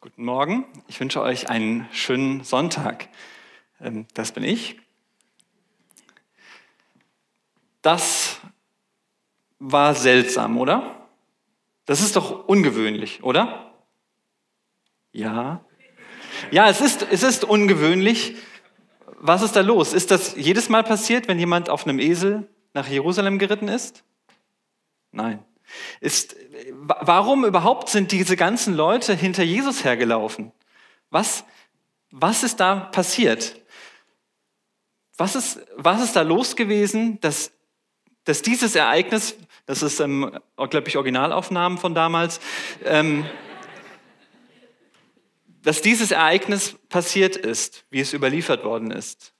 Guten Morgen, ich wünsche euch einen schönen Sonntag. Ähm, das bin ich. Das war seltsam, oder? Das ist doch ungewöhnlich, oder? Ja. Ja, es ist, es ist ungewöhnlich. Was ist da los? Ist das jedes Mal passiert, wenn jemand auf einem Esel nach Jerusalem geritten ist? Nein. Ist, warum überhaupt sind diese ganzen Leute hinter Jesus hergelaufen? Was, was ist da passiert? Was ist, was ist da los gewesen, dass, dass dieses Ereignis, das ist, ähm, glaube ich, Originalaufnahmen von damals, ähm, dass dieses Ereignis passiert ist, wie es überliefert worden ist?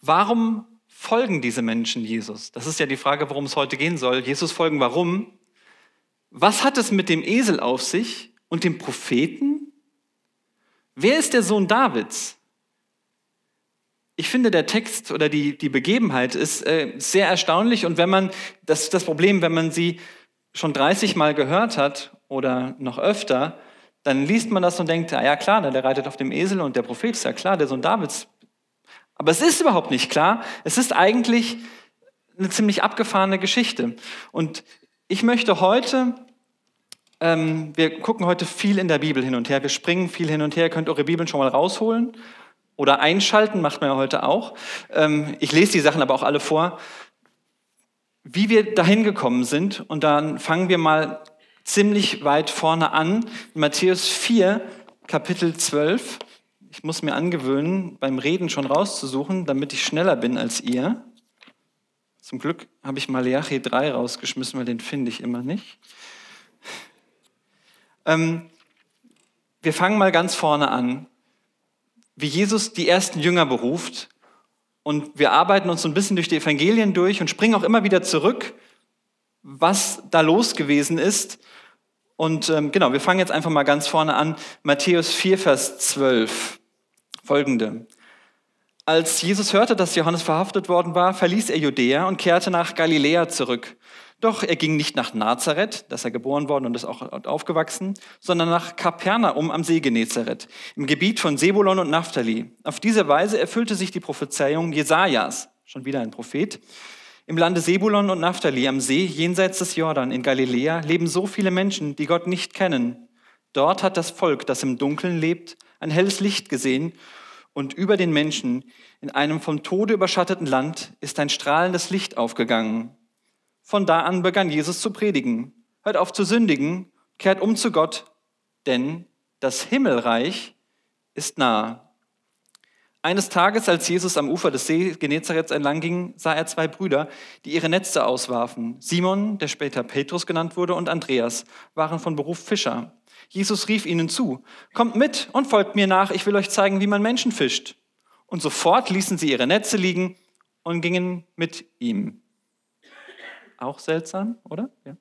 Warum folgen diese Menschen Jesus? Das ist ja die Frage, worum es heute gehen soll. Jesus folgen, warum? Was hat es mit dem Esel auf sich und dem Propheten? Wer ist der Sohn Davids? Ich finde, der Text oder die, die Begebenheit ist äh, sehr erstaunlich und wenn man, das das Problem, wenn man sie schon 30 Mal gehört hat oder noch öfter, dann liest man das und denkt, ah ja klar, der reitet auf dem Esel und der Prophet ist ja klar, der Sohn Davids aber es ist überhaupt nicht klar. Es ist eigentlich eine ziemlich abgefahrene Geschichte. Und ich möchte heute, ähm, wir gucken heute viel in der Bibel hin und her, wir springen viel hin und her, ihr könnt eure Bibeln schon mal rausholen oder einschalten, macht man ja heute auch. Ähm, ich lese die Sachen aber auch alle vor. Wie wir dahin gekommen sind, und dann fangen wir mal ziemlich weit vorne an, Matthäus 4, Kapitel 12. Ich muss mir angewöhnen, beim Reden schon rauszusuchen, damit ich schneller bin als ihr. Zum Glück habe ich Malachi 3 rausgeschmissen, weil den finde ich immer nicht. Ähm, wir fangen mal ganz vorne an, wie Jesus die ersten Jünger beruft. Und wir arbeiten uns so ein bisschen durch die Evangelien durch und springen auch immer wieder zurück, was da los gewesen ist. Und ähm, genau, wir fangen jetzt einfach mal ganz vorne an. Matthäus 4, Vers 12 folgende. Als Jesus hörte, dass Johannes verhaftet worden war, verließ er Judäa und kehrte nach Galiläa zurück. Doch er ging nicht nach Nazareth, das er geboren worden und ist auch aufgewachsen, sondern nach Kapernaum am See Genezareth, im Gebiet von Sebulon und Naphtali. Auf diese Weise erfüllte sich die Prophezeiung Jesajas, schon wieder ein Prophet. Im Lande Sebulon und Naphtali am See jenseits des Jordan in Galiläa leben so viele Menschen, die Gott nicht kennen. Dort hat das Volk, das im Dunkeln lebt, ein helles Licht gesehen und über den Menschen in einem vom Tode überschatteten Land ist ein strahlendes Licht aufgegangen. Von da an begann Jesus zu predigen. Hört auf zu sündigen, kehrt um zu Gott, denn das Himmelreich ist nahe. Eines Tages, als Jesus am Ufer des See Genezareth entlang ging, sah er zwei Brüder, die ihre Netze auswarfen. Simon, der später Petrus genannt wurde, und Andreas waren von Beruf Fischer. Jesus rief ihnen zu, kommt mit und folgt mir nach, ich will euch zeigen, wie man Menschen fischt. Und sofort ließen sie ihre Netze liegen und gingen mit ihm. Auch seltsam, oder? Ja.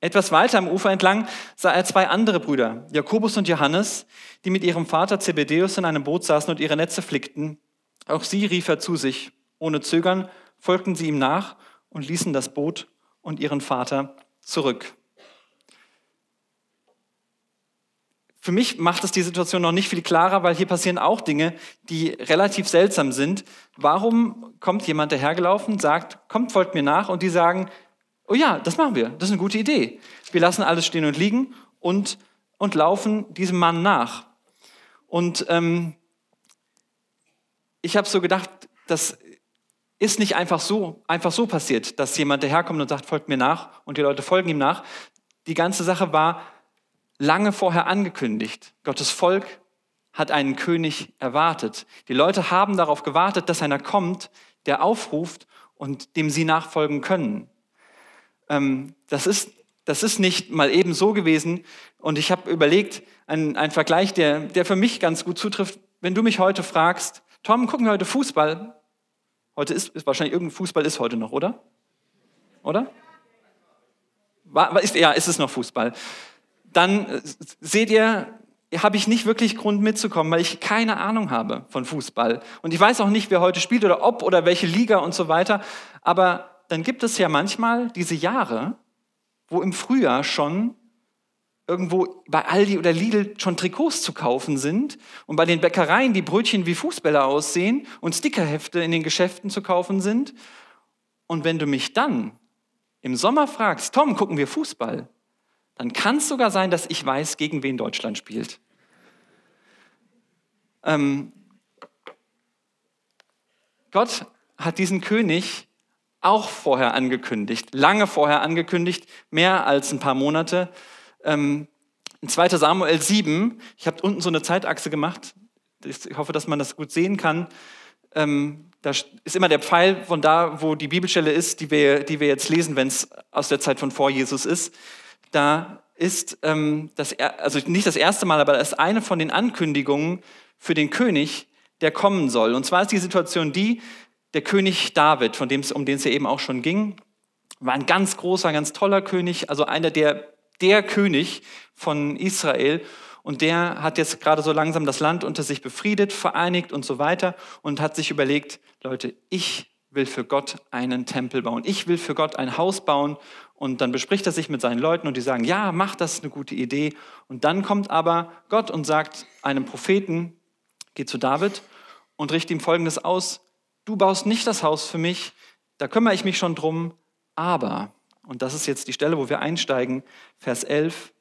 Etwas weiter am Ufer entlang sah er zwei andere Brüder, Jakobus und Johannes, die mit ihrem Vater Zebedeus in einem Boot saßen und ihre Netze flickten. Auch sie rief er zu sich. Ohne Zögern folgten sie ihm nach und ließen das Boot und ihren Vater zurück. Für mich macht es die Situation noch nicht viel klarer, weil hier passieren auch Dinge, die relativ seltsam sind. Warum kommt jemand dahergelaufen, sagt, kommt, folgt mir nach und die sagen, oh ja, das machen wir, das ist eine gute Idee. Wir lassen alles stehen und liegen und, und laufen diesem Mann nach. Und ähm, ich habe so gedacht, das ist nicht einfach so, einfach so passiert, dass jemand daherkommt und sagt, folgt mir nach und die Leute folgen ihm nach. Die ganze Sache war lange vorher angekündigt. Gottes Volk hat einen König erwartet. Die Leute haben darauf gewartet, dass einer kommt, der aufruft und dem sie nachfolgen können. Ähm, das, ist, das ist nicht mal eben so gewesen. Und ich habe überlegt, ein, ein Vergleich, der, der für mich ganz gut zutrifft. Wenn du mich heute fragst, Tom, gucken wir heute Fußball? Heute ist, ist wahrscheinlich irgendein Fußball ist heute noch, oder? Oder? War, ist, ja, ist es noch Fußball dann äh, seht ihr, habe ich nicht wirklich Grund mitzukommen, weil ich keine Ahnung habe von Fußball. Und ich weiß auch nicht, wer heute spielt oder ob oder welche Liga und so weiter. Aber dann gibt es ja manchmal diese Jahre, wo im Frühjahr schon irgendwo bei Aldi oder Lidl schon Trikots zu kaufen sind und bei den Bäckereien die Brötchen wie Fußbälle aussehen und Stickerhefte in den Geschäften zu kaufen sind. Und wenn du mich dann im Sommer fragst, Tom, gucken wir Fußball, dann kann es sogar sein, dass ich weiß, gegen wen Deutschland spielt. Ähm, Gott hat diesen König auch vorher angekündigt, lange vorher angekündigt, mehr als ein paar Monate. Ähm, in 2 Samuel 7, ich habe unten so eine Zeitachse gemacht, ich hoffe, dass man das gut sehen kann. Ähm, da ist immer der Pfeil von da, wo die Bibelstelle ist, die wir, die wir jetzt lesen, wenn es aus der Zeit von vor Jesus ist. Da ist ähm, das, also nicht das erste Mal, aber das ist eine von den Ankündigungen für den König, der kommen soll. Und zwar ist die Situation die, der König David, von dem es, um den es ja eben auch schon ging, war ein ganz großer, ganz toller König, also einer der, der König von Israel. Und der hat jetzt gerade so langsam das Land unter sich befriedet, vereinigt und so weiter und hat sich überlegt, Leute, ich will für Gott einen Tempel bauen. Ich will für Gott ein Haus bauen. Und dann bespricht er sich mit seinen Leuten und die sagen, ja, mach das, eine gute Idee. Und dann kommt aber Gott und sagt einem Propheten, geh zu David und richte ihm Folgendes aus, du baust nicht das Haus für mich, da kümmere ich mich schon drum, aber, und das ist jetzt die Stelle, wo wir einsteigen, Vers 11,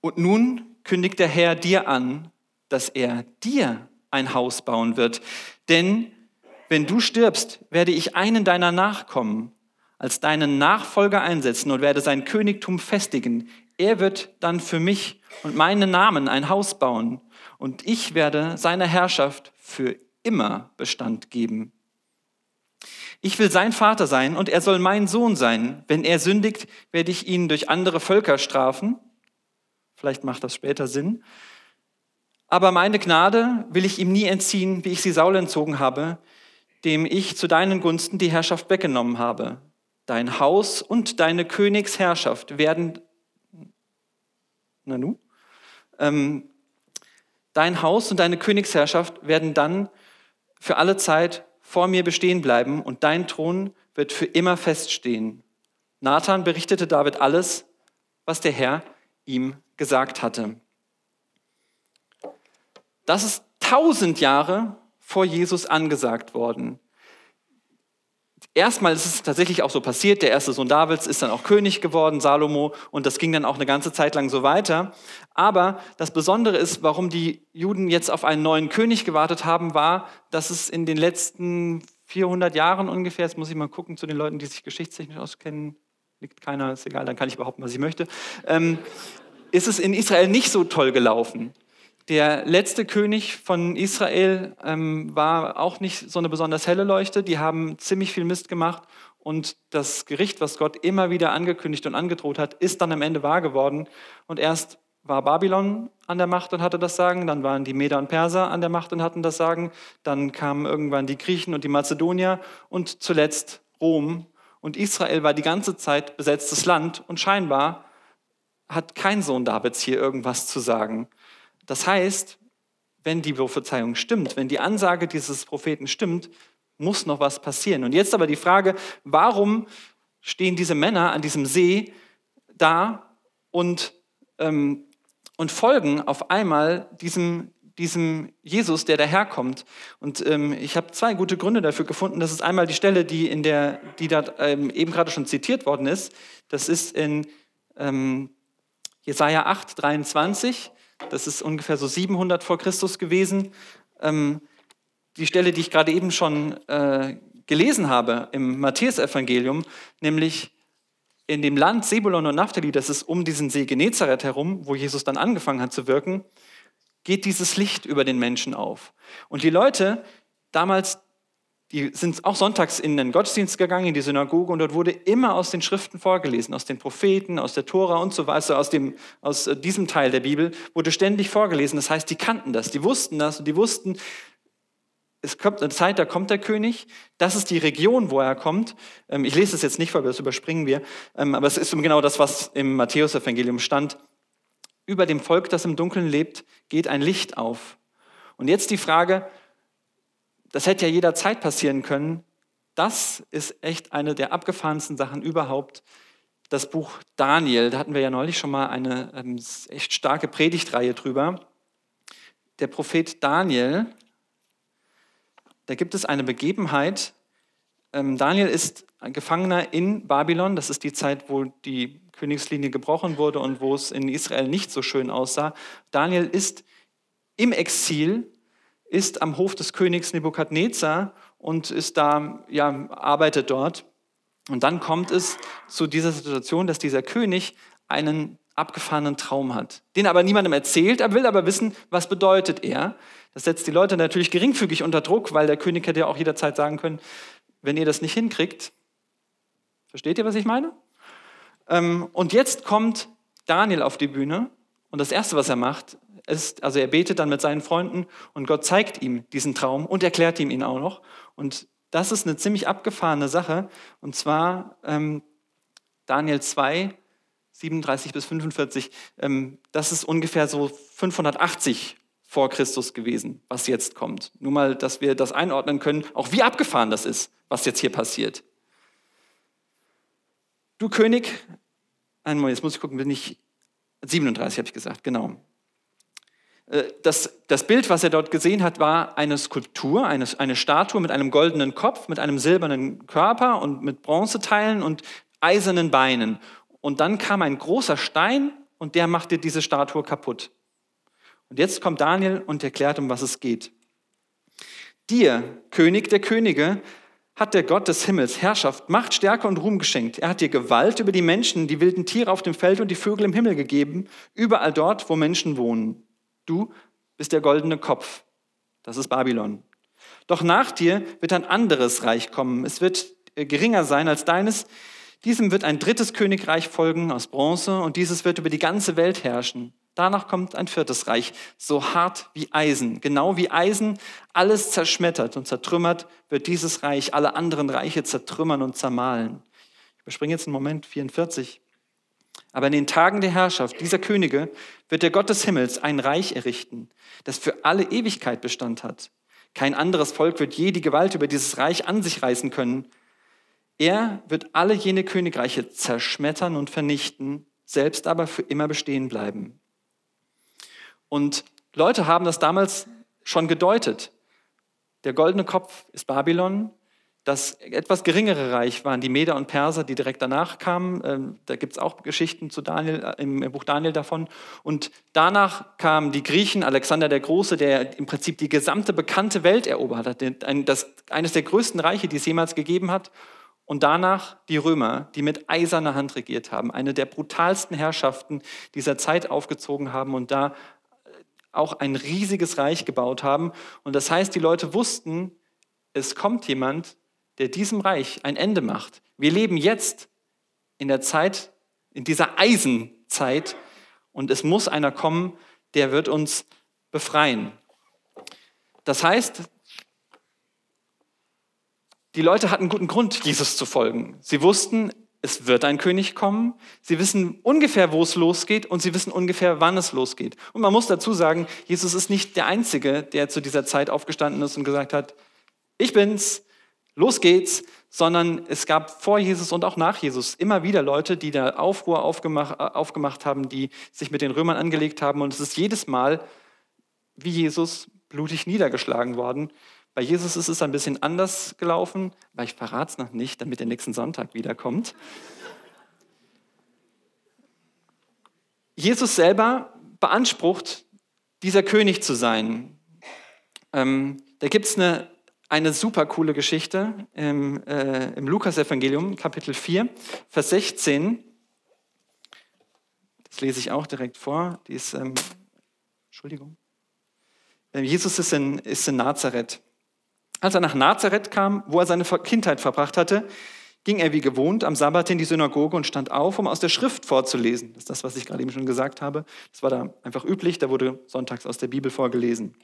und nun kündigt der Herr dir an, dass er dir ein Haus bauen wird, denn wenn du stirbst, werde ich einen deiner Nachkommen als deinen Nachfolger einsetzen und werde sein Königtum festigen. Er wird dann für mich und meinen Namen ein Haus bauen und ich werde seiner Herrschaft für immer Bestand geben. Ich will sein Vater sein und er soll mein Sohn sein. Wenn er sündigt, werde ich ihn durch andere Völker strafen. Vielleicht macht das später Sinn. Aber meine Gnade will ich ihm nie entziehen, wie ich sie Saul entzogen habe, dem ich zu deinen Gunsten die Herrschaft weggenommen habe. Dein Haus und deine Königsherrschaft werden, Nanu, ähm, dein Haus und deine Königsherrschaft werden dann für alle Zeit vor mir bestehen bleiben und dein Thron wird für immer feststehen. Nathan berichtete David alles, was der Herr ihm gesagt hatte. Das ist tausend Jahre vor Jesus angesagt worden. Erstmal ist es tatsächlich auch so passiert, der erste Sohn Davids ist dann auch König geworden, Salomo, und das ging dann auch eine ganze Zeit lang so weiter. Aber das Besondere ist, warum die Juden jetzt auf einen neuen König gewartet haben, war, dass es in den letzten 400 Jahren ungefähr, jetzt muss ich mal gucken zu den Leuten, die sich geschichtstechnisch auskennen, liegt keiner, ist egal, dann kann ich behaupten, was ich möchte, ähm, ist es in Israel nicht so toll gelaufen. Der letzte König von Israel ähm, war auch nicht so eine besonders helle Leuchte. Die haben ziemlich viel Mist gemacht. Und das Gericht, was Gott immer wieder angekündigt und angedroht hat, ist dann am Ende wahr geworden. Und erst war Babylon an der Macht und hatte das Sagen, dann waren die Meder und Perser an der Macht und hatten das Sagen, dann kamen irgendwann die Griechen und die Mazedonier und zuletzt Rom. Und Israel war die ganze Zeit besetztes Land und scheinbar hat kein Sohn Davids hier irgendwas zu sagen. Das heißt, wenn die Prophezeiung stimmt, wenn die Ansage dieses Propheten stimmt, muss noch was passieren. Und jetzt aber die Frage, warum stehen diese Männer an diesem See da und, ähm, und folgen auf einmal diesem, diesem Jesus, der daherkommt. Und ähm, ich habe zwei gute Gründe dafür gefunden. Das ist einmal die Stelle, die, in der, die da ähm, eben gerade schon zitiert worden ist. Das ist in ähm, Jesaja 8, 23. Das ist ungefähr so 700 vor Christus gewesen. Ähm, die Stelle, die ich gerade eben schon äh, gelesen habe im Matthäusevangelium, nämlich in dem Land Sebulon und Naphtali, das ist um diesen See Genezareth herum, wo Jesus dann angefangen hat zu wirken, geht dieses Licht über den Menschen auf. Und die Leute damals, die sind auch sonntags in den Gottesdienst gegangen, in die Synagoge, und dort wurde immer aus den Schriften vorgelesen, aus den Propheten, aus der Tora und so weiter, aus, dem, aus äh, diesem Teil der Bibel wurde ständig vorgelesen. Das heißt, die kannten das, die wussten das und die wussten, es kommt eine Zeit, da kommt der König, das ist die Region, wo er kommt. Ähm, ich lese es jetzt nicht vor, das überspringen wir, ähm, aber es ist genau das, was im Matthäusevangelium stand. Über dem Volk, das im Dunkeln lebt, geht ein Licht auf. Und jetzt die Frage, das hätte ja jederzeit passieren können. Das ist echt eine der abgefahrensten Sachen überhaupt, das Buch Daniel. Da hatten wir ja neulich schon mal eine ähm, echt starke Predigtreihe drüber. Der Prophet Daniel, da gibt es eine Begebenheit. Ähm, Daniel ist ein Gefangener in Babylon. Das ist die Zeit, wo die Königslinie gebrochen wurde und wo es in Israel nicht so schön aussah. Daniel ist im Exil, ist am Hof des Königs Nebukadnezar und ist da, ja, arbeitet dort. Und dann kommt es zu dieser Situation, dass dieser König einen abgefahrenen Traum hat, den aber niemandem erzählt, er will aber wissen, was bedeutet er. Das setzt die Leute natürlich geringfügig unter Druck, weil der König hätte ja auch jederzeit sagen können, wenn ihr das nicht hinkriegt, versteht ihr, was ich meine? Ähm, und jetzt kommt Daniel auf die Bühne und das Erste, was er macht, ist, also er betet dann mit seinen Freunden und Gott zeigt ihm diesen Traum und erklärt ihm ihn auch noch. Und das ist eine ziemlich abgefahrene Sache. Und zwar ähm, Daniel 2, 37 bis 45. Ähm, das ist ungefähr so 580 vor Christus gewesen, was jetzt kommt. Nur mal, dass wir das einordnen können, auch wie abgefahren das ist, was jetzt hier passiert. Du König, einmal, jetzt muss ich gucken, bin ich 37 habe ich gesagt, genau. Äh, das, das Bild, was er dort gesehen hat, war eine Skulptur, eine, eine Statue mit einem goldenen Kopf, mit einem silbernen Körper und mit Bronzeteilen und eisernen Beinen. Und dann kam ein großer Stein und der machte diese Statue kaputt. Und jetzt kommt Daniel und erklärt, um was es geht. Dir, König der Könige, hat der Gott des Himmels Herrschaft, Macht, Stärke und Ruhm geschenkt. Er hat dir Gewalt über die Menschen, die wilden Tiere auf dem Feld und die Vögel im Himmel gegeben, überall dort, wo Menschen wohnen. Du bist der goldene Kopf. Das ist Babylon. Doch nach dir wird ein anderes Reich kommen. Es wird äh, geringer sein als deines. Diesem wird ein drittes Königreich folgen aus Bronze und dieses wird über die ganze Welt herrschen. Danach kommt ein viertes Reich, so hart wie Eisen. Genau wie Eisen alles zerschmettert und zertrümmert, wird dieses Reich alle anderen Reiche zertrümmern und zermahlen. Ich überspringe jetzt einen Moment 44. Aber in den Tagen der Herrschaft dieser Könige wird der Gott des Himmels ein Reich errichten, das für alle Ewigkeit Bestand hat. Kein anderes Volk wird je die Gewalt über dieses Reich an sich reißen können. Er wird alle jene Königreiche zerschmettern und vernichten, selbst aber für immer bestehen bleiben. Und Leute haben das damals schon gedeutet. Der goldene Kopf ist Babylon, das etwas geringere Reich waren die Meder und Perser, die direkt danach kamen. Ähm, da gibt es auch Geschichten zu Daniel, äh, im Buch Daniel davon. Und danach kamen die Griechen, Alexander der Große, der im Prinzip die gesamte bekannte Welt erobert hat. Das, eines der größten Reiche, die es jemals gegeben hat. Und danach die Römer, die mit eiserner Hand regiert haben. Eine der brutalsten Herrschaften dieser Zeit aufgezogen haben und da äh, auch ein riesiges Reich gebaut haben. Und das heißt, die Leute wussten, es kommt jemand, der diesem Reich ein Ende macht. Wir leben jetzt in der Zeit, in dieser Eisenzeit und es muss einer kommen, der wird uns befreien. Das heißt, die Leute hatten guten Grund, Jesus zu folgen. Sie wussten, es wird ein König kommen. Sie wissen ungefähr, wo es losgeht und sie wissen ungefähr, wann es losgeht. Und man muss dazu sagen, Jesus ist nicht der Einzige, der zu dieser Zeit aufgestanden ist und gesagt hat, ich bin's, los geht's, sondern es gab vor Jesus und auch nach Jesus immer wieder Leute, die da Aufruhr aufgemacht, äh, aufgemacht haben, die sich mit den Römern angelegt haben. Und es ist jedes Mal wie Jesus blutig niedergeschlagen worden. Bei Jesus ist es ein bisschen anders gelaufen, weil ich verrate es noch nicht, damit der nächsten Sonntag wiederkommt. Jesus selber beansprucht, dieser König zu sein. Ähm, da gibt es eine eine super coole Geschichte im, äh, im Lukas-Evangelium, Kapitel 4, Vers 16. Das lese ich auch direkt vor. Die ist, ähm, Entschuldigung. Äh, Jesus ist in, ist in Nazareth. Als er nach Nazareth kam, wo er seine Kindheit verbracht hatte, ging er wie gewohnt am Sabbat in die Synagoge und stand auf, um aus der Schrift vorzulesen. Das ist das, was ich gerade eben schon gesagt habe. Das war da einfach üblich, da wurde sonntags aus der Bibel vorgelesen.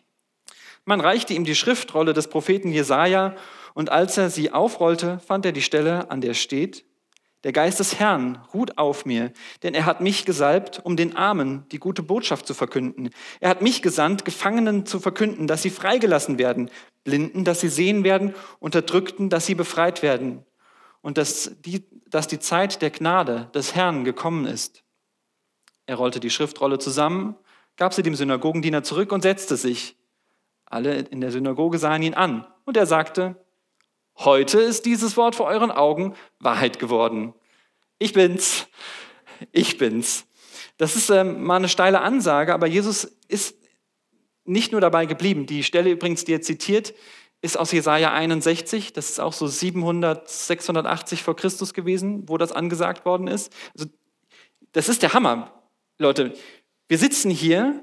Man reichte ihm die Schriftrolle des Propheten Jesaja und als er sie aufrollte, fand er die Stelle, an der steht: Der Geist des Herrn ruht auf mir, denn er hat mich gesalbt, um den Armen die gute Botschaft zu verkünden. Er hat mich gesandt, Gefangenen zu verkünden, dass sie freigelassen werden, Blinden, dass sie sehen werden, Unterdrückten, dass sie befreit werden und dass die, dass die Zeit der Gnade des Herrn gekommen ist. Er rollte die Schriftrolle zusammen, gab sie dem Synagogendiener zurück und setzte sich. Alle in der Synagoge sahen ihn an und er sagte, heute ist dieses Wort vor euren Augen Wahrheit geworden. Ich bin's, ich bin's. Das ist ähm, mal eine steile Ansage, aber Jesus ist nicht nur dabei geblieben. Die Stelle übrigens, die er zitiert, ist aus Jesaja 61. Das ist auch so 700, 680 vor Christus gewesen, wo das angesagt worden ist. Also, das ist der Hammer. Leute, wir sitzen hier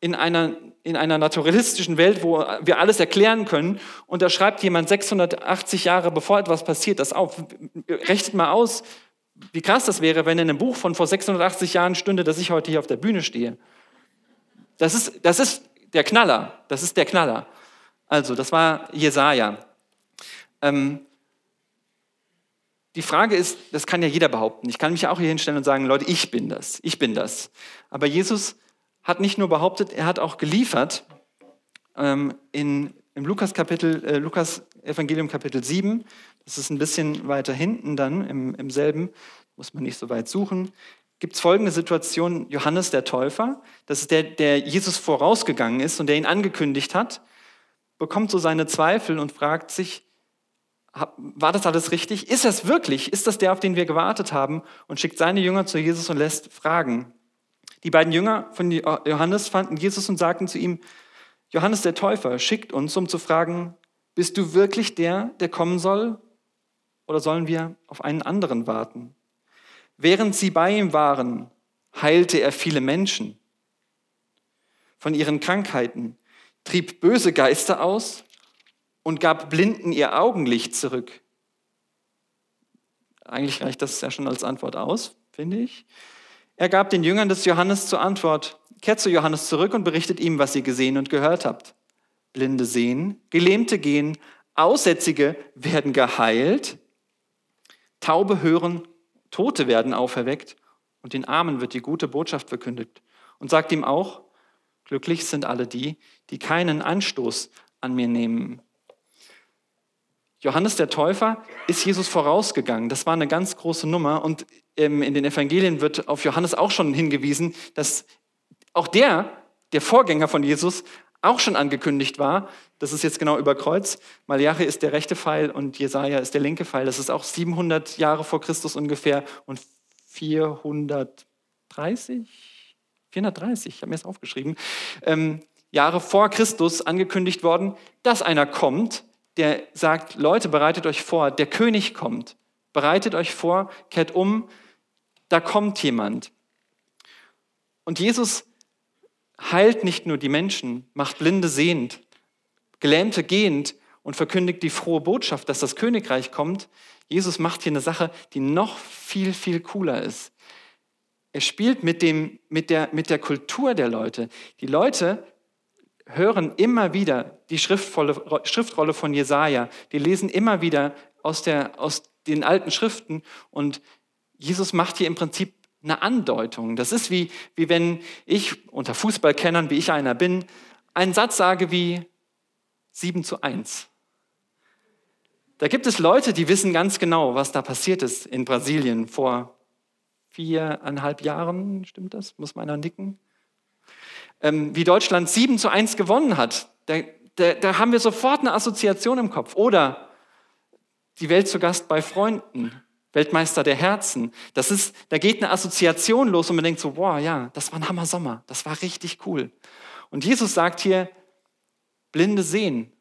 in einer, in einer naturalistischen Welt, wo wir alles erklären können und da schreibt jemand 680 Jahre bevor etwas passiert das auf. Rechnet mal aus, wie krass das wäre, wenn in einem Buch von vor 680 Jahren stünde, dass ich heute hier auf der Bühne stehe. Das ist, das ist der Knaller. Das ist der Knaller. Also, das war Jesaja. Ähm, die Frage ist, das kann ja jeder behaupten. Ich kann mich auch hier hinstellen und sagen, Leute, ich bin das, ich bin das. Aber Jesus hat nicht nur behauptet, er hat auch geliefert. Ähm, in, Im Lukas, Kapitel, äh, Lukas Evangelium Kapitel 7 das ist ein bisschen weiter hinten dann im, im selben, muss man nicht so weit suchen. Gibt es folgende Situation, Johannes der Täufer, das ist der, der Jesus vorausgegangen ist und der ihn angekündigt hat, bekommt so seine Zweifel und fragt sich, war das alles richtig? Ist das wirklich? Ist das der, auf den wir gewartet haben? Und schickt seine Jünger zu Jesus und lässt fragen. Die beiden Jünger von Johannes fanden Jesus und sagten zu ihm, Johannes der Täufer schickt uns, um zu fragen, bist du wirklich der, der kommen soll? oder sollen wir auf einen anderen warten? Während sie bei ihm waren, heilte er viele Menschen von ihren Krankheiten, trieb böse Geister aus und gab Blinden ihr Augenlicht zurück. Eigentlich reicht das ja schon als Antwort aus, finde ich. Er gab den Jüngern des Johannes zur Antwort, kehrt zu Johannes zurück und berichtet ihm, was ihr gesehen und gehört habt. Blinde sehen, Gelähmte gehen, Aussätzige werden geheilt, Taube hören, Tote werden auferweckt und den Armen wird die gute Botschaft verkündigt. Und sagt ihm auch, glücklich sind alle die, die keinen Anstoß an mir nehmen. Johannes der Täufer ist Jesus vorausgegangen. Das war eine ganz große Nummer. Und ähm, in den Evangelien wird auf Johannes auch schon hingewiesen, dass auch der, der Vorgänger von Jesus, auch schon angekündigt war. Das ist jetzt genau über Kreuz. Malachi ist der rechte Pfeil und Jesaja ist der linke Pfeil. Das ist auch 700 Jahre vor Christus ungefähr und 430, 430, ich habe mir das aufgeschrieben, ähm, Jahre vor Christus angekündigt worden, dass einer kommt, der sagt, Leute, bereitet euch vor, der König kommt. Bereitet euch vor, kehrt um, da kommt jemand. Und Jesus heilt nicht nur die Menschen, macht Blinde sehend, Gelähmte gehend und verkündigt die frohe Botschaft, dass das Königreich kommt. Jesus macht hier eine Sache, die noch viel, viel cooler ist. Er spielt mit, dem, mit, der, mit der Kultur der Leute. Die Leute hören immer wieder die Schriftrolle von Jesaja. Die lesen immer wieder aus, der, aus den alten Schriften. Und Jesus macht hier im Prinzip eine Andeutung. Das ist wie, wie wenn ich unter Fußballkennern, wie ich einer bin, einen Satz sage wie 7 zu 1. Da gibt es Leute, die wissen ganz genau, was da passiert ist in Brasilien vor viereinhalb Jahren, stimmt das? Muss meiner nicken? Ähm, wie Deutschland 7 zu 1 gewonnen hat. Da, da, da haben wir sofort eine Assoziation im Kopf. Oder die Welt zu Gast bei Freunden. Weltmeister der Herzen. Das ist, da geht eine Assoziation los und man denkt so, wow, ja, das war ein Hammer Sommer, das war richtig cool. Und Jesus sagt hier, Blinde sehen,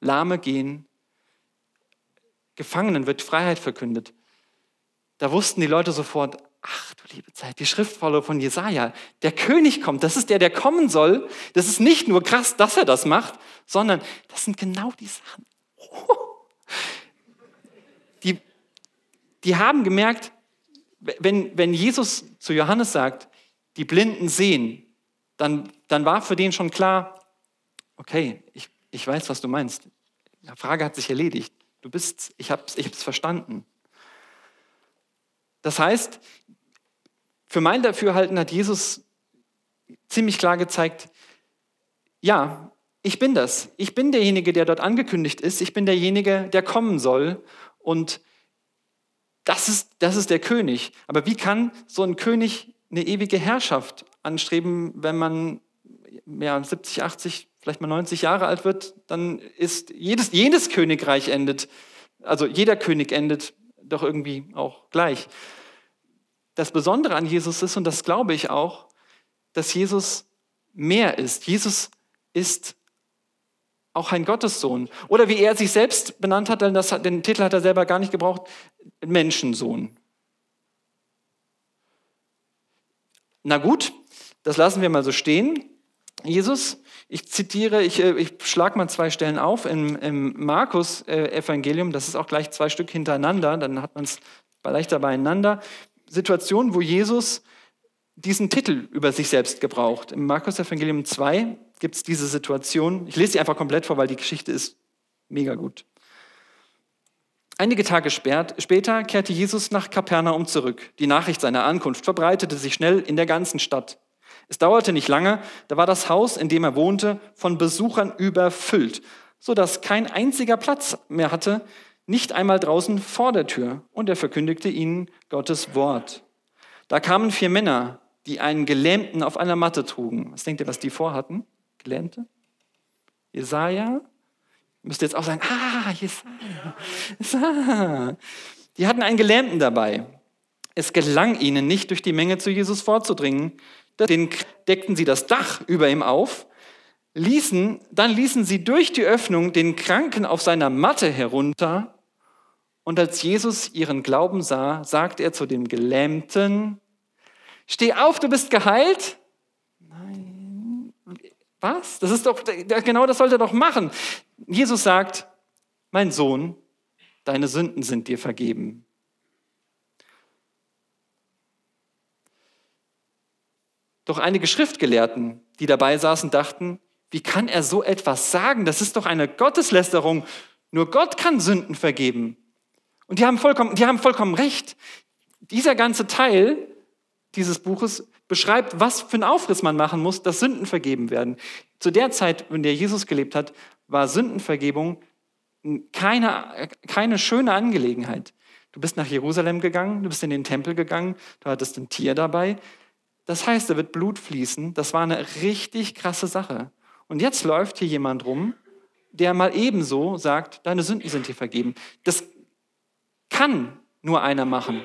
Lahme gehen, Gefangenen wird Freiheit verkündet. Da wussten die Leute sofort, ach du liebe Zeit, die Schriftvolle von Jesaja, der König kommt, das ist der, der kommen soll. Das ist nicht nur krass, dass er das macht, sondern das sind genau die Sachen. Die, die haben gemerkt, wenn, wenn Jesus zu Johannes sagt, die Blinden sehen, dann, dann war für den schon klar, okay, ich, ich weiß, was du meinst. Die Frage hat sich erledigt. Du bist, ich habe es ich verstanden. Das heißt, für mein Dafürhalten hat Jesus ziemlich klar gezeigt, ja, ich bin das. Ich bin derjenige, der dort angekündigt ist. Ich bin derjenige, der kommen soll. Und das ist, das ist der König. Aber wie kann so ein König eine ewige Herrschaft anstreben, wenn man ja, 70, 80, vielleicht mal 90 Jahre alt wird, dann ist jedes, jedes Königreich endet, also jeder König endet doch irgendwie auch gleich. Das Besondere an Jesus ist, und das glaube ich auch, dass Jesus mehr ist. Jesus ist auch ein Gottessohn. Oder wie er sich selbst benannt hat, denn das, den Titel hat er selber gar nicht gebraucht, Menschensohn. Na gut, das lassen wir mal so stehen. Jesus, ich zitiere, ich, äh, ich schlage mal zwei Stellen auf im, im Markus-Evangelium, das ist auch gleich zwei Stück hintereinander, dann hat man es leichter beieinander. Situationen, wo Jesus diesen Titel über sich selbst gebraucht. Im Markus-Evangelium 2 gibt es diese Situation. Ich lese sie einfach komplett vor, weil die Geschichte ist mega gut. Einige Tage später kehrte Jesus nach Kapernaum zurück. Die Nachricht seiner Ankunft verbreitete sich schnell in der ganzen Stadt. Es dauerte nicht lange, da war das Haus, in dem er wohnte, von Besuchern überfüllt, so dass kein einziger Platz mehr hatte, nicht einmal draußen vor der Tür. Und er verkündigte ihnen Gottes Wort. Da kamen vier Männer, die einen Gelähmten auf einer Matte trugen. Was denkt ihr, was die vorhatten? Gelähmte? Jesaja? Müsst ihr jetzt auch sagen, ah, Jesaja. Die hatten einen Gelähmten dabei. Es gelang ihnen nicht, durch die Menge zu Jesus vorzudringen. Den deckten sie das Dach über ihm auf, ließen, dann ließen sie durch die Öffnung den Kranken auf seiner Matte herunter. Und als Jesus ihren Glauben sah, sagte er zu dem Gelähmten, Steh auf, du bist geheilt. Nein. Was? Das ist doch, genau das sollte er doch machen. Jesus sagt, mein Sohn, deine Sünden sind dir vergeben. Doch einige Schriftgelehrten, die dabei saßen, dachten, wie kann er so etwas sagen? Das ist doch eine Gotteslästerung. Nur Gott kann Sünden vergeben. Und die haben vollkommen, die haben vollkommen recht. Dieser ganze Teil dieses Buches beschreibt, was für einen Aufriss man machen muss, dass Sünden vergeben werden. Zu der Zeit, in der Jesus gelebt hat, war Sündenvergebung keine, keine schöne Angelegenheit. Du bist nach Jerusalem gegangen, du bist in den Tempel gegangen, du hattest ein Tier dabei. Das heißt, da wird Blut fließen. Das war eine richtig krasse Sache. Und jetzt läuft hier jemand rum, der mal ebenso sagt, deine Sünden sind dir vergeben. Das kann nur einer machen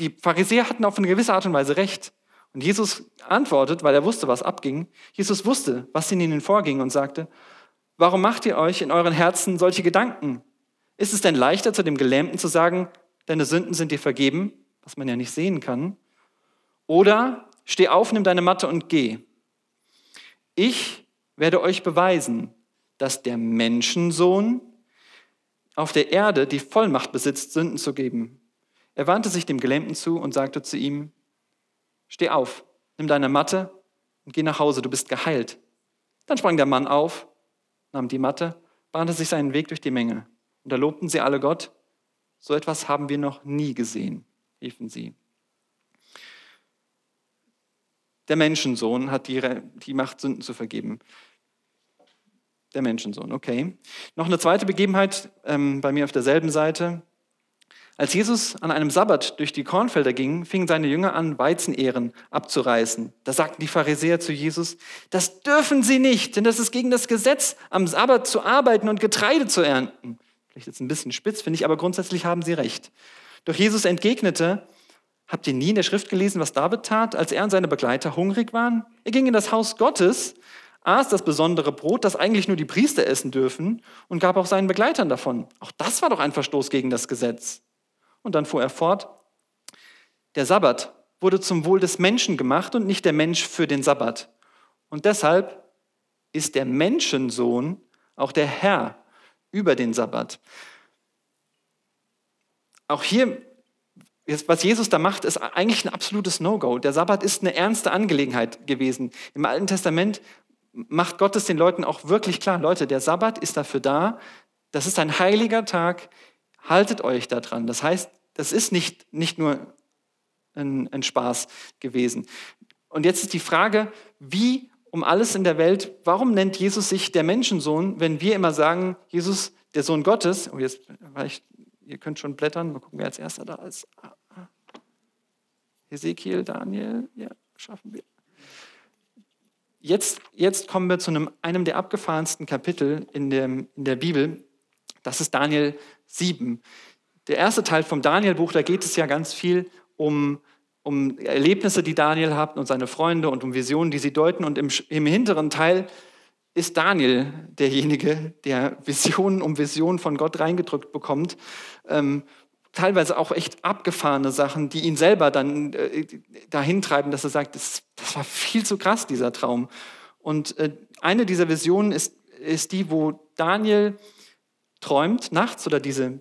die Pharisäer hatten auf eine gewisse Art und Weise recht. Und Jesus antwortet, weil er wusste, was abging. Jesus wusste, was in ihnen vorging und sagte, warum macht ihr euch in euren Herzen solche Gedanken? Ist es denn leichter, zu dem Gelähmten zu sagen, deine Sünden sind dir vergeben, was man ja nicht sehen kann? Oder steh auf, nimm deine Matte und geh. Ich werde euch beweisen, dass der Menschensohn auf der Erde die Vollmacht besitzt, Sünden zu geben. Er wandte sich dem Gelähmten zu und sagte zu ihm, steh auf, nimm deine Matte und geh nach Hause, du bist geheilt. Dann sprang der Mann auf, nahm die Matte, bahnte sich seinen Weg durch die Menge. Und da lobten sie alle Gott. So etwas haben wir noch nie gesehen, riefen sie. Der Menschensohn hat die, die Macht, Sünden zu vergeben. Der Menschensohn, okay. Noch eine zweite Begebenheit ähm, bei mir auf derselben Seite. Als Jesus an einem Sabbat durch die Kornfelder ging, fingen seine Jünger an, Weizenähren abzureißen. Da sagten die Pharisäer zu Jesus, das dürfen sie nicht, denn das ist gegen das Gesetz, am Sabbat zu arbeiten und Getreide zu ernten. Vielleicht jetzt ein bisschen spitz, finde ich, aber grundsätzlich haben sie recht. Doch Jesus entgegnete, habt ihr nie in der Schrift gelesen, was David tat, als er und seine Begleiter hungrig waren? Er ging in das Haus Gottes, aß das besondere Brot, das eigentlich nur die Priester essen dürfen, und gab auch seinen Begleitern davon. Auch das war doch ein Verstoß gegen das Gesetz. Und dann fuhr er fort, der Sabbat wurde zum Wohl des Menschen gemacht und nicht der Mensch für den Sabbat. Und deshalb ist der Menschensohn auch der Herr über den Sabbat. Auch hier, was Jesus da macht, ist eigentlich ein absolutes No-Go. Der Sabbat ist eine ernste Angelegenheit gewesen. Im Alten Testament macht Gott es den Leuten auch wirklich klar, Leute, der Sabbat ist dafür da, das ist ein heiliger Tag, haltet euch daran. Das heißt, das ist nicht, nicht nur ein, ein Spaß gewesen. Und jetzt ist die Frage, wie um alles in der Welt, warum nennt Jesus sich der Menschensohn, wenn wir immer sagen, Jesus, der Sohn Gottes, oh jetzt ich Ihr könnt schon blättern, mal gucken, wer als erster da ist. Ah, ah. Ezekiel, Daniel, ja, schaffen wir. Jetzt, jetzt kommen wir zu einem, einem der abgefahrensten Kapitel in, dem, in der Bibel. Das ist Daniel 7. Der erste Teil vom Daniel-Buch, da geht es ja ganz viel um, um Erlebnisse, die Daniel hat und seine Freunde und um Visionen, die sie deuten. Und im, im hinteren Teil ist Daniel derjenige, der Visionen um Visionen von Gott reingedrückt bekommt. Ähm, teilweise auch echt abgefahrene Sachen, die ihn selber dann äh, dahin treiben, dass er sagt, das, das, war viel zu krass, dieser Traum. Und äh, eine dieser Visionen ist, ist die, wo Daniel träumt nachts oder diese,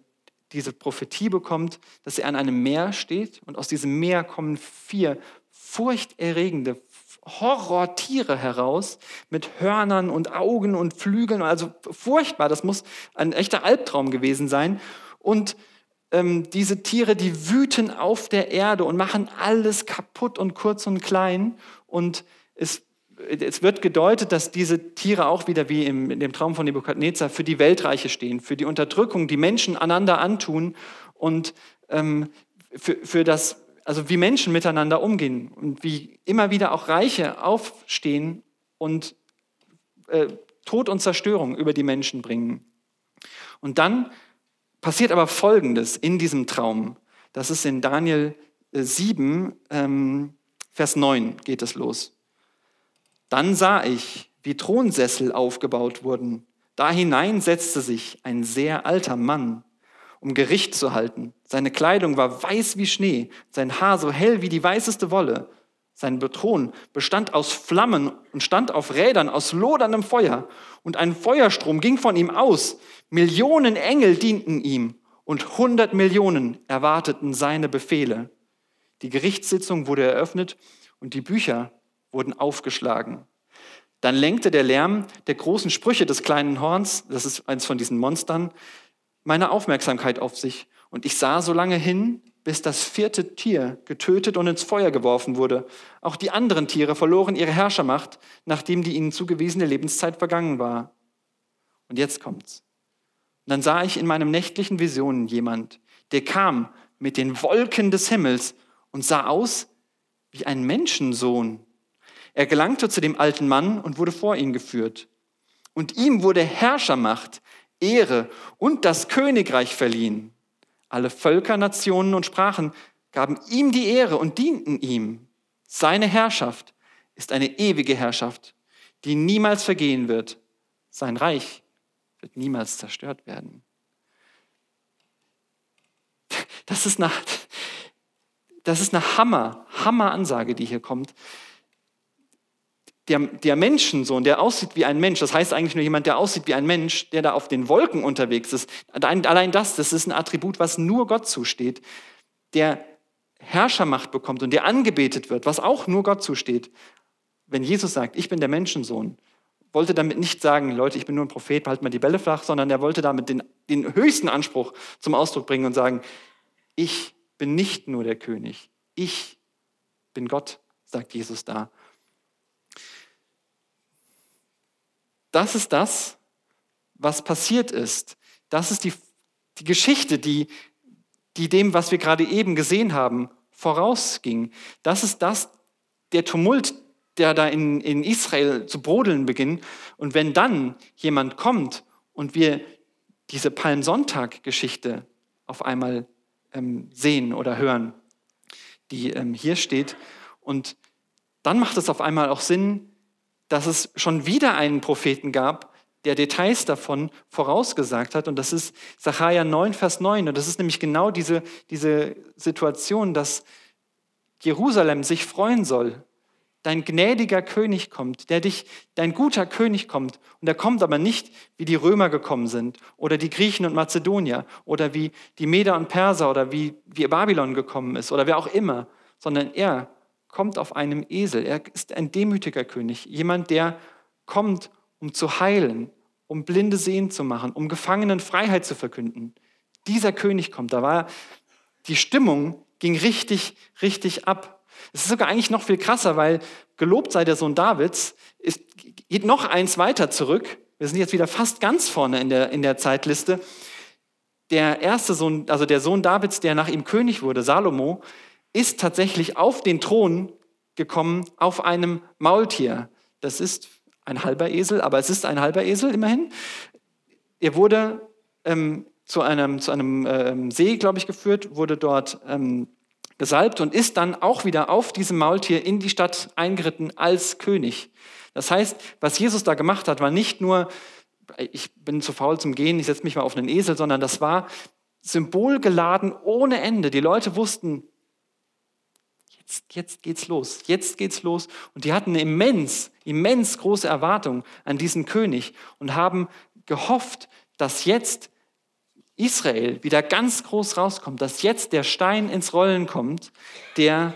diese Prophetie bekommt, dass er an einem Meer steht und aus diesem Meer kommen vier furchterregende Horrortiere heraus mit Hörnern und Augen und Flügeln, also furchtbar, das muss ein echter Albtraum gewesen sein. Und ähm, diese Tiere, die wüten auf der Erde und machen alles kaputt und kurz und klein. Und es, es wird gedeutet, dass diese Tiere auch wieder wie im, in dem Traum von Nebukadnezar für die Weltreiche stehen, für die Unterdrückung, die Menschen einander antun und ähm, für, für das, also wie Menschen miteinander umgehen und wie immer wieder auch Reiche aufstehen und äh, Tod und Zerstörung über die Menschen bringen. Und dann passiert aber Folgendes in diesem Traum. Das ist in Daniel 7, äh, ähm, Vers 9 geht es los. Dann sah ich, wie Thronsessel aufgebaut wurden. Da hinein setzte sich ein sehr alter Mann, um Gericht zu halten. Seine Kleidung war weiß wie Schnee, sein Haar so hell wie die weißeste Wolle. Sein Thron bestand aus Flammen und stand auf Rädern aus loderndem Feuer. Und ein Feuerstrom ging von ihm aus. Millionen Engel dienten ihm und hundert Millionen erwarteten seine Befehle. Die Gerichtssitzung wurde eröffnet und die Bücher wurden aufgeschlagen. Dann lenkte der Lärm der großen Sprüche des kleinen Horns, das ist eins von diesen Monstern, meine Aufmerksamkeit auf sich. Und ich sah so lange hin, bis das vierte Tier getötet und ins Feuer geworfen wurde. Auch die anderen Tiere verloren ihre Herrschermacht, nachdem die ihnen zugewiesene Lebenszeit vergangen war. Und jetzt kommt's. Und dann sah ich in meinem nächtlichen Visionen jemand, der kam mit den Wolken des Himmels und sah aus wie ein Menschensohn. Er gelangte zu dem alten Mann und wurde vor ihn geführt. Und ihm wurde Herrschermacht, Ehre und das Königreich verliehen. Alle Völker, Nationen und Sprachen gaben ihm die Ehre und dienten ihm. Seine Herrschaft ist eine ewige Herrschaft, die niemals vergehen wird. Sein Reich wird niemals zerstört werden. Das ist eine, das ist eine Hammer, Hammer-Ansage, die hier kommt. Der, der Menschensohn, der aussieht wie ein Mensch, das heißt eigentlich nur jemand, der aussieht wie ein Mensch, der da auf den Wolken unterwegs ist. Allein das, das ist ein Attribut, was nur Gott zusteht. Der Herrschermacht bekommt und der angebetet wird, was auch nur Gott zusteht. Wenn Jesus sagt, ich bin der Menschensohn, wollte damit nicht sagen, Leute, ich bin nur ein Prophet, halt mal die Bälle flach, sondern er wollte damit den, den höchsten Anspruch zum Ausdruck bringen und sagen, ich bin nicht nur der König, ich bin Gott, sagt Jesus da. Das ist das, was passiert ist. Das ist die, die Geschichte, die, die dem, was wir gerade eben gesehen haben, vorausging. Das ist das, der Tumult, der da in, in Israel zu brodeln beginnt. Und wenn dann jemand kommt und wir diese Palmsonntag-Geschichte auf einmal ähm, sehen oder hören, die ähm, hier steht, und dann macht es auf einmal auch Sinn, dass es schon wieder einen Propheten gab, der Details davon vorausgesagt hat. Und das ist Sacharja 9, Vers 9. Und das ist nämlich genau diese, diese Situation, dass Jerusalem sich freuen soll. Dein gnädiger König kommt, der dich, dein guter König kommt. Und er kommt aber nicht, wie die Römer gekommen sind oder die Griechen und Mazedonier oder wie die Meder und Perser oder wie, wie Babylon gekommen ist oder wer auch immer, sondern er kommt auf einem Esel. Er ist ein demütiger König, jemand, der kommt, um zu heilen, um Blinde sehen zu machen, um Gefangenen Freiheit zu verkünden. Dieser König kommt. Da war die Stimmung ging richtig, richtig ab. Es ist sogar eigentlich noch viel krasser, weil gelobt sei der Sohn Davids, ist, geht noch eins weiter zurück. Wir sind jetzt wieder fast ganz vorne in der, in der Zeitliste. der erste Sohn, also der Sohn Davids, der nach ihm König wurde, Salomo, ist tatsächlich auf den Thron gekommen auf einem Maultier. Das ist ein halber Esel, aber es ist ein halber Esel immerhin. Er wurde ähm, zu einem, zu einem ähm, See, glaube ich, geführt, wurde dort ähm, gesalbt und ist dann auch wieder auf diesem Maultier in die Stadt eingeritten als König. Das heißt, was Jesus da gemacht hat, war nicht nur, ich bin zu faul zum Gehen, ich setze mich mal auf einen Esel, sondern das war symbolgeladen ohne Ende. Die Leute wussten, jetzt, jetzt geht's los, jetzt geht's los. Und die hatten eine immens, immens große Erwartung an diesen König und haben gehofft, dass jetzt Israel wieder ganz groß rauskommt, dass jetzt der Stein ins Rollen kommt, der,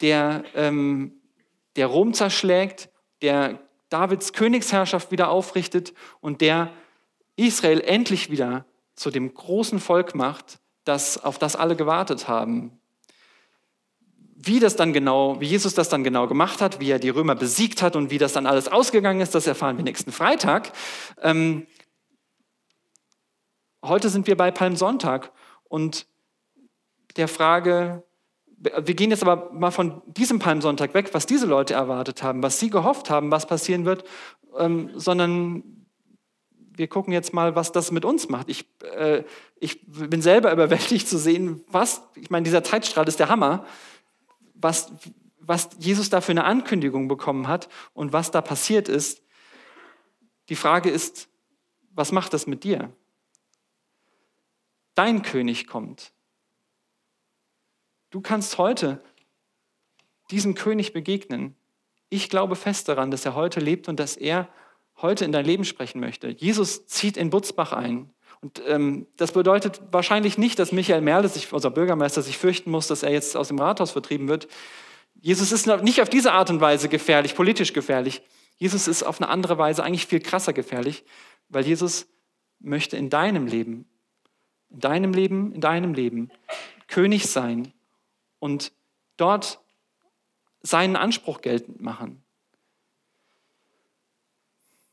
der, ähm, der Rom zerschlägt, der Davids Königsherrschaft wieder aufrichtet und der Israel endlich wieder zu dem großen Volk macht, das, auf das alle gewartet haben. Wie das dann genau, wie Jesus das dann genau gemacht hat, wie er die Römer besiegt hat und wie das dann alles ausgegangen ist, das erfahren wir nächsten Freitag. Ähm, heute sind wir bei Palmsonntag und der Frage, wir gehen jetzt aber mal von diesem Palmsonntag weg, was diese Leute erwartet haben, was sie gehofft haben, was passieren wird, ähm, sondern wir gucken jetzt mal, was das mit uns macht. Ich, äh, ich bin selber überwältigt zu sehen, was, ich meine, dieser Zeitstrahl ist der Hammer was, was Jesus da für eine Ankündigung bekommen hat und was da passiert ist. Die Frage ist, was macht das mit dir? Dein König kommt. Du kannst heute diesem König begegnen. Ich glaube fest daran, dass er heute lebt und dass er heute in dein Leben sprechen möchte. Jesus zieht in Butzbach ein. Und ähm, das bedeutet wahrscheinlich nicht, dass Michael Merle, sich, unser Bürgermeister, sich fürchten muss, dass er jetzt aus dem Rathaus vertrieben wird. Jesus ist nicht auf diese Art und Weise gefährlich, politisch gefährlich. Jesus ist auf eine andere Weise eigentlich viel krasser gefährlich, weil Jesus möchte in deinem Leben, in deinem Leben, in deinem Leben König sein und dort seinen Anspruch geltend machen.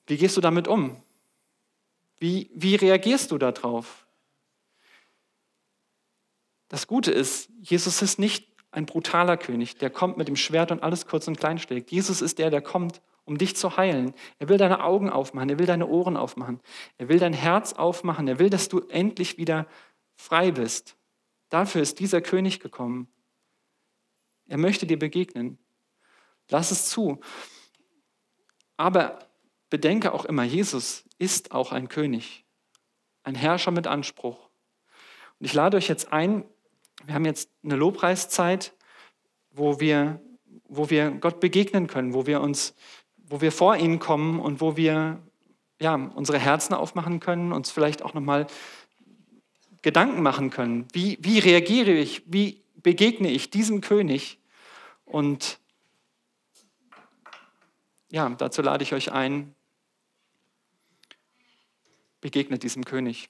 Wie gehst du damit um? Wie, wie reagierst du darauf? Das Gute ist, Jesus ist nicht ein brutaler König, der kommt mit dem Schwert und alles kurz und klein schlägt. Jesus ist der, der kommt, um dich zu heilen. Er will deine Augen aufmachen, er will deine Ohren aufmachen, er will dein Herz aufmachen, er will, dass du endlich wieder frei bist. Dafür ist dieser König gekommen. Er möchte dir begegnen. Lass es zu. Aber bedenke auch immer, Jesus ist auch ein König, ein Herrscher mit Anspruch. Und ich lade euch jetzt ein, wir haben jetzt eine Lobpreiszeit, wo wir, wo wir Gott begegnen können, wo wir uns, wo wir vor ihn kommen und wo wir ja, unsere Herzen aufmachen können, uns vielleicht auch nochmal Gedanken machen können. Wie, wie reagiere ich? Wie begegne ich diesem König? Und ja, dazu lade ich euch ein, begegnet diesem König.